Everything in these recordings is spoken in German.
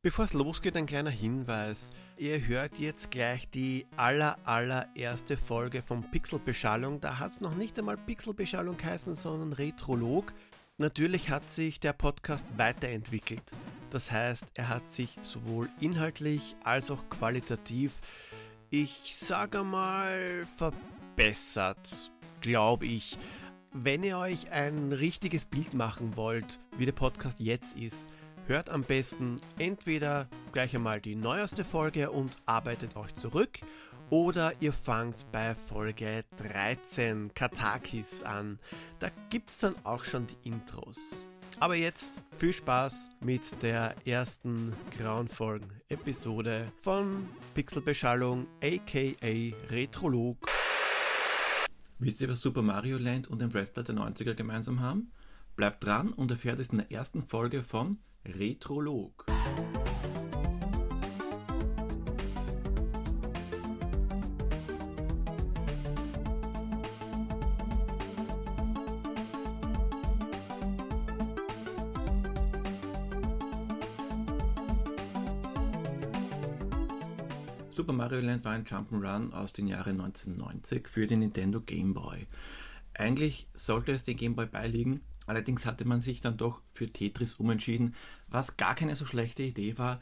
Bevor es losgeht, ein kleiner Hinweis. Ihr hört jetzt gleich die aller, allererste Folge von Pixelbeschallung. Da hat es noch nicht einmal Pixelbeschallung geheißen, sondern Retrolog. Natürlich hat sich der Podcast weiterentwickelt. Das heißt, er hat sich sowohl inhaltlich als auch qualitativ, ich sage mal, verbessert, glaube ich. Wenn ihr euch ein richtiges Bild machen wollt, wie der Podcast jetzt ist, hört am besten entweder gleich einmal die neueste Folge und arbeitet euch zurück oder ihr fangt bei Folge 13 Katakis an. Da gibt es dann auch schon die Intros. Aber jetzt viel Spaß mit der ersten grauenvollen Episode von Pixelbeschallung aka Retrolog. Wisst ihr, was Super Mario Land und den Wrestler der 90er gemeinsam haben? Bleibt dran und erfährt es in der ersten Folge von Retrolog. Super Mario Land war ein Jump'n'Run aus den Jahren 1990 für den Nintendo Game Boy. Eigentlich sollte es den Game Boy beiliegen, allerdings hatte man sich dann doch für Tetris umentschieden, was gar keine so schlechte Idee war,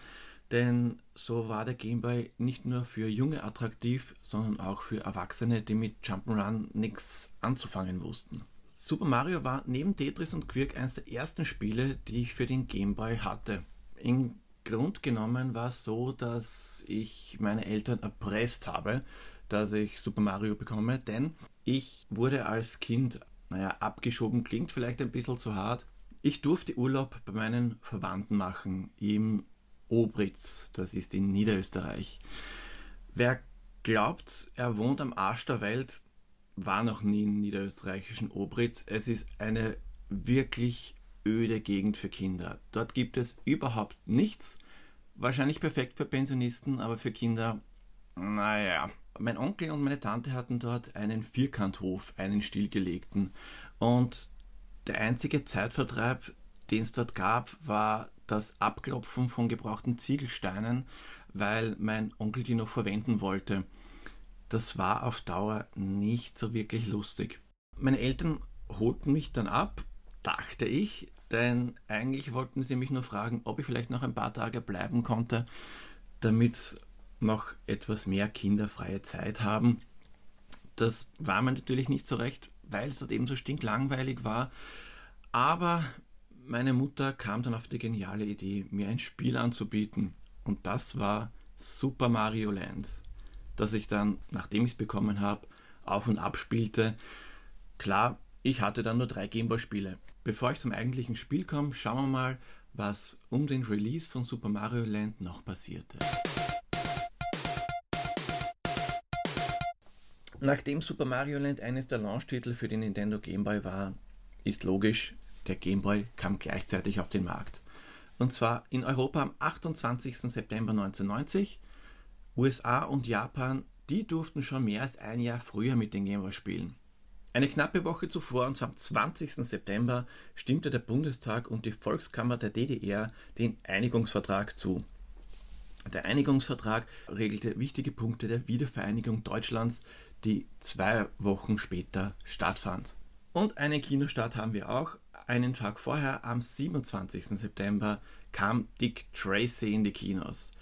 denn so war der Game Boy nicht nur für Junge attraktiv, sondern auch für Erwachsene, die mit Jump'n'Run nichts anzufangen wussten. Super Mario war neben Tetris und Quirk eines der ersten Spiele, die ich für den Game Boy hatte. In Grund genommen war es so, dass ich meine Eltern erpresst habe, dass ich Super Mario bekomme, denn ich wurde als Kind, naja, abgeschoben klingt vielleicht ein bisschen zu hart. Ich durfte Urlaub bei meinen Verwandten machen im Obritz, das ist in Niederösterreich. Wer glaubt, er wohnt am Arsch der Welt, war noch nie im niederösterreichischen Obritz. Es ist eine wirklich öde Gegend für Kinder. Dort gibt es überhaupt nichts. Wahrscheinlich perfekt für Pensionisten, aber für Kinder, naja. Mein Onkel und meine Tante hatten dort einen Vierkanthof, einen stillgelegten. Und der einzige Zeitvertreib, den es dort gab, war das Abklopfen von gebrauchten Ziegelsteinen, weil mein Onkel die noch verwenden wollte. Das war auf Dauer nicht so wirklich lustig. Meine Eltern holten mich dann ab, dachte ich, denn eigentlich wollten sie mich nur fragen, ob ich vielleicht noch ein paar Tage bleiben konnte, damit noch etwas mehr kinderfreie Zeit haben. Das war mir natürlich nicht so recht, weil es dort eben so stinklangweilig war. Aber meine Mutter kam dann auf die geniale Idee, mir ein Spiel anzubieten. Und das war Super Mario Land, das ich dann, nachdem ich es bekommen habe, auf und ab spielte. Klar, ich hatte dann nur drei Gameboy-Spiele. Bevor ich zum eigentlichen Spiel komme, schauen wir mal, was um den Release von Super Mario Land noch passierte. Nachdem Super Mario Land eines der Launch-Titel für den Nintendo Game Boy war, ist logisch, der Game Boy kam gleichzeitig auf den Markt. Und zwar in Europa am 28. September 1990, USA und Japan, die durften schon mehr als ein Jahr früher mit dem Game Boy spielen. Eine knappe Woche zuvor, und zwar am 20. September, stimmte der Bundestag und die Volkskammer der DDR den Einigungsvertrag zu. Der Einigungsvertrag regelte wichtige Punkte der Wiedervereinigung Deutschlands, die zwei Wochen später stattfand. Und einen Kinostart haben wir auch. Einen Tag vorher, am 27. September, kam Dick Tracy in die Kinos.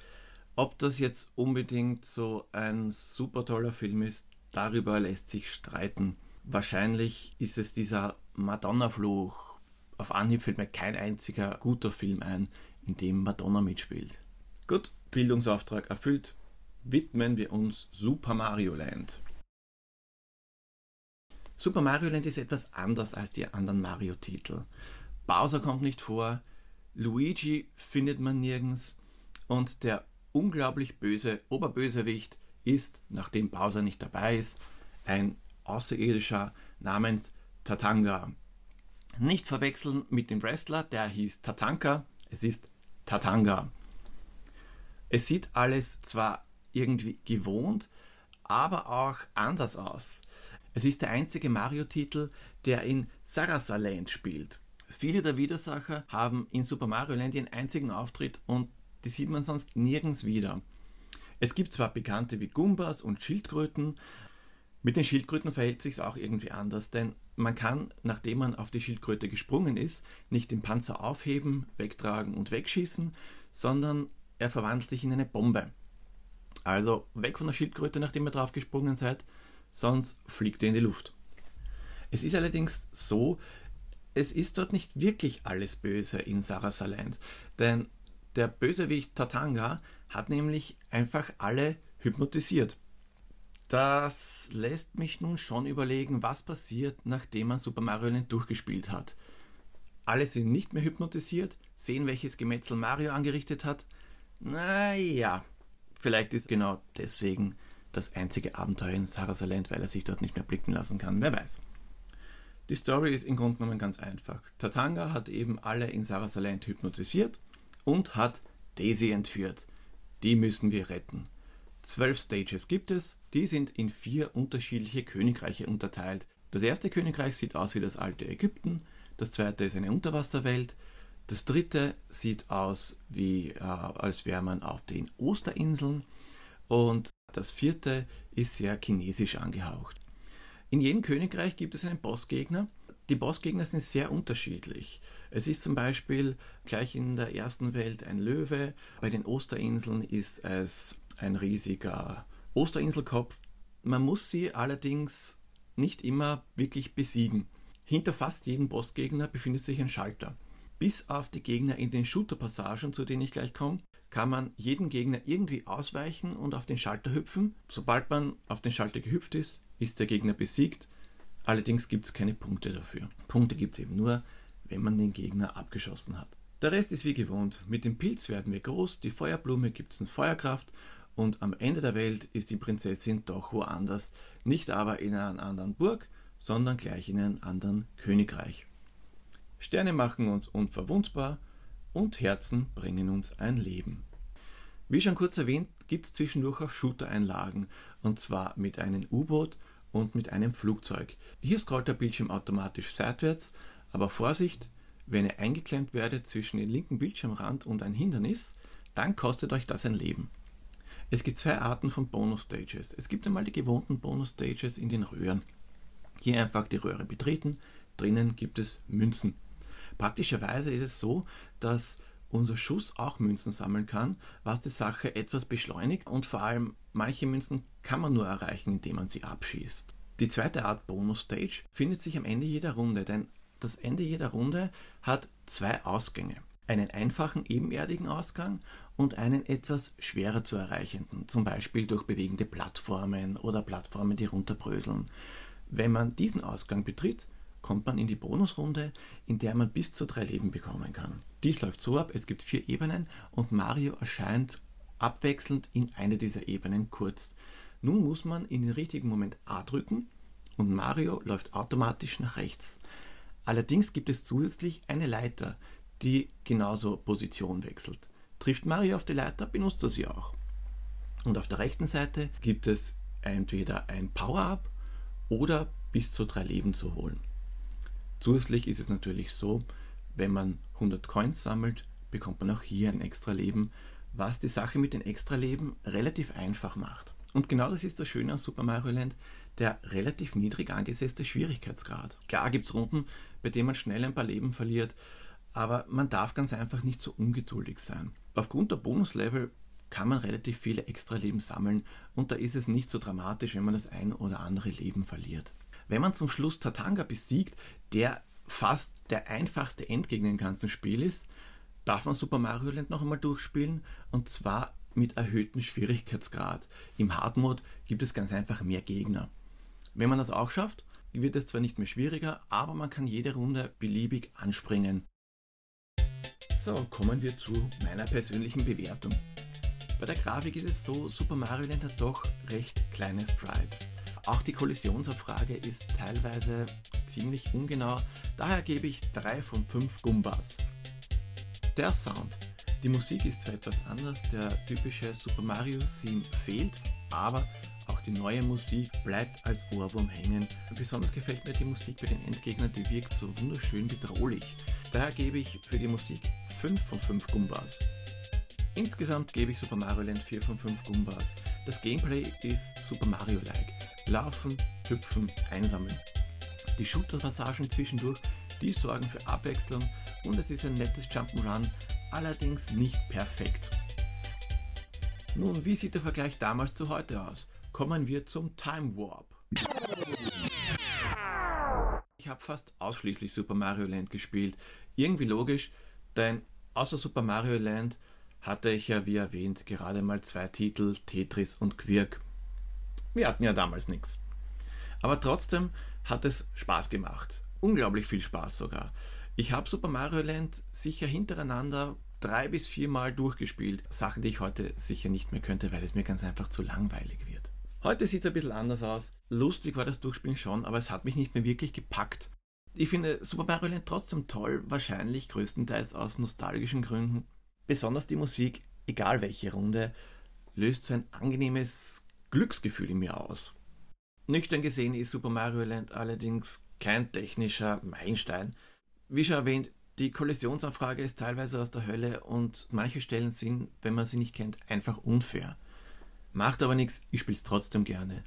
Ob das jetzt unbedingt so ein super toller Film ist, darüber lässt sich streiten. Wahrscheinlich ist es dieser Madonna-Fluch. Auf Anhieb fällt mir kein einziger guter Film ein, in dem Madonna mitspielt. Gut, Bildungsauftrag erfüllt. Widmen wir uns Super Mario Land. Super Mario Land ist etwas anders als die anderen Mario-Titel. Bowser kommt nicht vor, Luigi findet man nirgends und der unglaublich böse Oberbösewicht ist, nachdem Bowser nicht dabei ist, ein Außerirdischer namens Tatanga. Nicht verwechseln mit dem Wrestler, der hieß Tatanka, es ist Tatanga. Es sieht alles zwar irgendwie gewohnt, aber auch anders aus. Es ist der einzige Mario-Titel, der in Sarasa Land spielt. Viele der Widersacher haben in Super Mario Land ihren einzigen Auftritt und die sieht man sonst nirgends wieder. Es gibt zwar Bekannte wie Gumbas und Schildkröten, mit den Schildkröten verhält sich auch irgendwie anders, denn man kann, nachdem man auf die Schildkröte gesprungen ist, nicht den Panzer aufheben, wegtragen und wegschießen, sondern er verwandelt sich in eine Bombe. Also weg von der Schildkröte, nachdem ihr drauf gesprungen seid, sonst fliegt ihr in die Luft. Es ist allerdings so, es ist dort nicht wirklich alles böse in Sarasaland, denn der Bösewicht Tatanga hat nämlich einfach alle hypnotisiert. Das lässt mich nun schon überlegen, was passiert, nachdem man Super Mario Land durchgespielt hat. Alle sind nicht mehr hypnotisiert, sehen, welches Gemetzel Mario angerichtet hat. Naja, vielleicht ist genau deswegen das einzige Abenteuer in Sarasaland, weil er sich dort nicht mehr blicken lassen kann, wer weiß. Die Story ist im Grunde genommen ganz einfach. Tatanga hat eben alle in Sarasaland hypnotisiert und hat Daisy entführt. Die müssen wir retten. Zwölf Stages gibt es, die sind in vier unterschiedliche Königreiche unterteilt. Das erste Königreich sieht aus wie das alte Ägypten, das zweite ist eine Unterwasserwelt, das dritte sieht aus wie äh, als wäre man auf den Osterinseln und das vierte ist sehr chinesisch angehaucht. In jedem Königreich gibt es einen Bossgegner. Die Bossgegner sind sehr unterschiedlich. Es ist zum Beispiel gleich in der ersten Welt ein Löwe, bei den Osterinseln ist es ein riesiger Osterinselkopf. Man muss sie allerdings nicht immer wirklich besiegen. Hinter fast jedem Bossgegner befindet sich ein Schalter. Bis auf die Gegner in den Shooter-Passagen, zu denen ich gleich komme, kann man jeden Gegner irgendwie ausweichen und auf den Schalter hüpfen. Sobald man auf den Schalter gehüpft ist, ist der Gegner besiegt. Allerdings gibt es keine Punkte dafür. Punkte gibt es eben nur, wenn man den Gegner abgeschossen hat. Der Rest ist wie gewohnt. Mit dem Pilz werden wir groß, die Feuerblume gibt es eine Feuerkraft und am Ende der Welt ist die Prinzessin doch woanders. Nicht aber in einer anderen Burg, sondern gleich in einem anderen Königreich. Sterne machen uns unverwundbar und Herzen bringen uns ein Leben. Wie schon kurz erwähnt, gibt es zwischendurch auch Shooter-Einlagen, und zwar mit einem U-Boot und mit einem Flugzeug. Hier scrollt der Bildschirm automatisch seitwärts, aber Vorsicht, wenn ihr eingeklemmt werdet zwischen den linken Bildschirmrand und ein Hindernis, dann kostet euch das ein Leben. Es gibt zwei Arten von Bonus-Stages. Es gibt einmal die gewohnten Bonus-Stages in den Röhren. Hier einfach die Röhre betreten, drinnen gibt es Münzen. Praktischerweise ist es so, dass unser Schuss auch Münzen sammeln kann, was die Sache etwas beschleunigt und vor allem manche Münzen kann man nur erreichen, indem man sie abschießt. Die zweite Art Bonus-Stage findet sich am Ende jeder Runde, denn das Ende jeder Runde hat zwei Ausgänge. Einen einfachen ebenerdigen Ausgang und einen etwas schwerer zu erreichenden, zum Beispiel durch bewegende Plattformen oder Plattformen, die runterbröseln. Wenn man diesen Ausgang betritt, kommt man in die Bonusrunde, in der man bis zu drei Leben bekommen kann. Dies läuft so ab, es gibt vier Ebenen und Mario erscheint abwechselnd in eine dieser Ebenen kurz. Nun muss man in den richtigen Moment A drücken und Mario läuft automatisch nach rechts. Allerdings gibt es zusätzlich eine Leiter, die genauso Position wechselt. Trifft Mario auf die Leiter, benutzt er sie auch. Und auf der rechten Seite gibt es entweder ein Power-Up oder bis zu drei Leben zu holen. Zusätzlich ist es natürlich so, wenn man 100 Coins sammelt, bekommt man auch hier ein extra Leben, was die Sache mit den extra Leben relativ einfach macht. Und genau das ist das Schöne an Super Mario Land, der relativ niedrig angesetzte Schwierigkeitsgrad. Klar gibt es Runden, bei denen man schnell ein paar Leben verliert, aber man darf ganz einfach nicht so ungeduldig sein. Aufgrund der Bonuslevel kann man relativ viele extra Leben sammeln und da ist es nicht so dramatisch, wenn man das ein oder andere Leben verliert. Wenn man zum Schluss Tatanga besiegt, der fast der einfachste Endgegner im ganzen Spiel ist, darf man Super Mario Land noch einmal durchspielen und zwar mit erhöhtem Schwierigkeitsgrad. Im Hard Mode gibt es ganz einfach mehr Gegner. Wenn man das auch schafft, wird es zwar nicht mehr schwieriger, aber man kann jede Runde beliebig anspringen. So, kommen wir zu meiner persönlichen Bewertung. Bei der Grafik ist es so, Super Mario Land hat doch recht kleine Sprites. Auch die Kollisionsabfrage ist teilweise ziemlich ungenau, daher gebe ich 3 von 5 Gumbas. Der Sound. Die Musik ist zwar etwas anders, der typische Super Mario Theme fehlt, aber auch die neue Musik bleibt als Ohrwurm hängen. Besonders gefällt mir die Musik bei den Endgegnern, die wirkt so wunderschön bedrohlich. Daher gebe ich für die Musik 5 von 5 Gumbas. Insgesamt gebe ich Super Mario Land 4 von 5 Goombas. Das Gameplay ist Super Mario-like. Laufen, hüpfen, einsammeln. Die Shooter-Passagen zwischendurch, die sorgen für Abwechslung und es ist ein nettes Jump'n'Run, allerdings nicht perfekt. Nun, wie sieht der Vergleich damals zu heute aus? Kommen wir zum Time Warp. Ich habe fast ausschließlich Super Mario Land gespielt. Irgendwie logisch, denn außer Super Mario Land hatte ich ja, wie erwähnt, gerade mal zwei Titel, Tetris und Quirk. Wir hatten ja damals nichts. Aber trotzdem hat es Spaß gemacht. Unglaublich viel Spaß sogar. Ich habe Super Mario Land sicher hintereinander drei bis viermal durchgespielt. Sachen, die ich heute sicher nicht mehr könnte, weil es mir ganz einfach zu langweilig wird. Heute sieht es ein bisschen anders aus. Lustig war das Durchspielen schon, aber es hat mich nicht mehr wirklich gepackt. Ich finde Super Mario Land trotzdem toll, wahrscheinlich größtenteils aus nostalgischen Gründen. Besonders die Musik, egal welche Runde, löst so ein angenehmes Glücksgefühl in mir aus. Nüchtern gesehen ist Super Mario Land allerdings kein technischer Meilenstein. Wie schon erwähnt, die Kollisionsanfrage ist teilweise aus der Hölle und manche Stellen sind, wenn man sie nicht kennt, einfach unfair. Macht aber nichts, ich spiele es trotzdem gerne.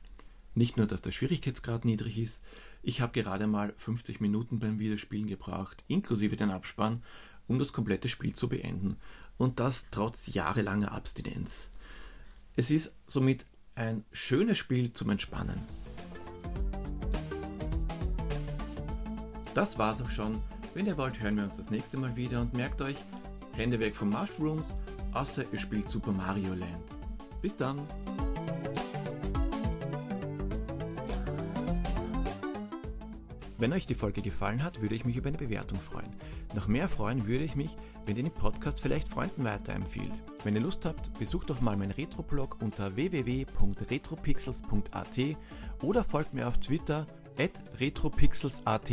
Nicht nur, dass der Schwierigkeitsgrad niedrig ist, ich habe gerade mal 50 Minuten beim Wiederspielen gebraucht, inklusive den Abspann, um das komplette Spiel zu beenden und das trotz jahrelanger Abstinenz. Es ist somit ein schönes Spiel zum Entspannen. Das war's auch schon. Wenn ihr wollt, hören wir uns das nächste Mal wieder und merkt euch, Hände weg von Mushrooms, außer ihr spielt Super Mario Land. Bis dann! Wenn euch die Folge gefallen hat, würde ich mich über eine Bewertung freuen. Noch mehr freuen würde ich mich, wenn ihr den Podcast vielleicht Freunden weiterempfiehlt. Wenn ihr Lust habt, besucht doch mal meinen Retro-Blog unter www.retropixels.at oder folgt mir auf Twitter at retropixels.at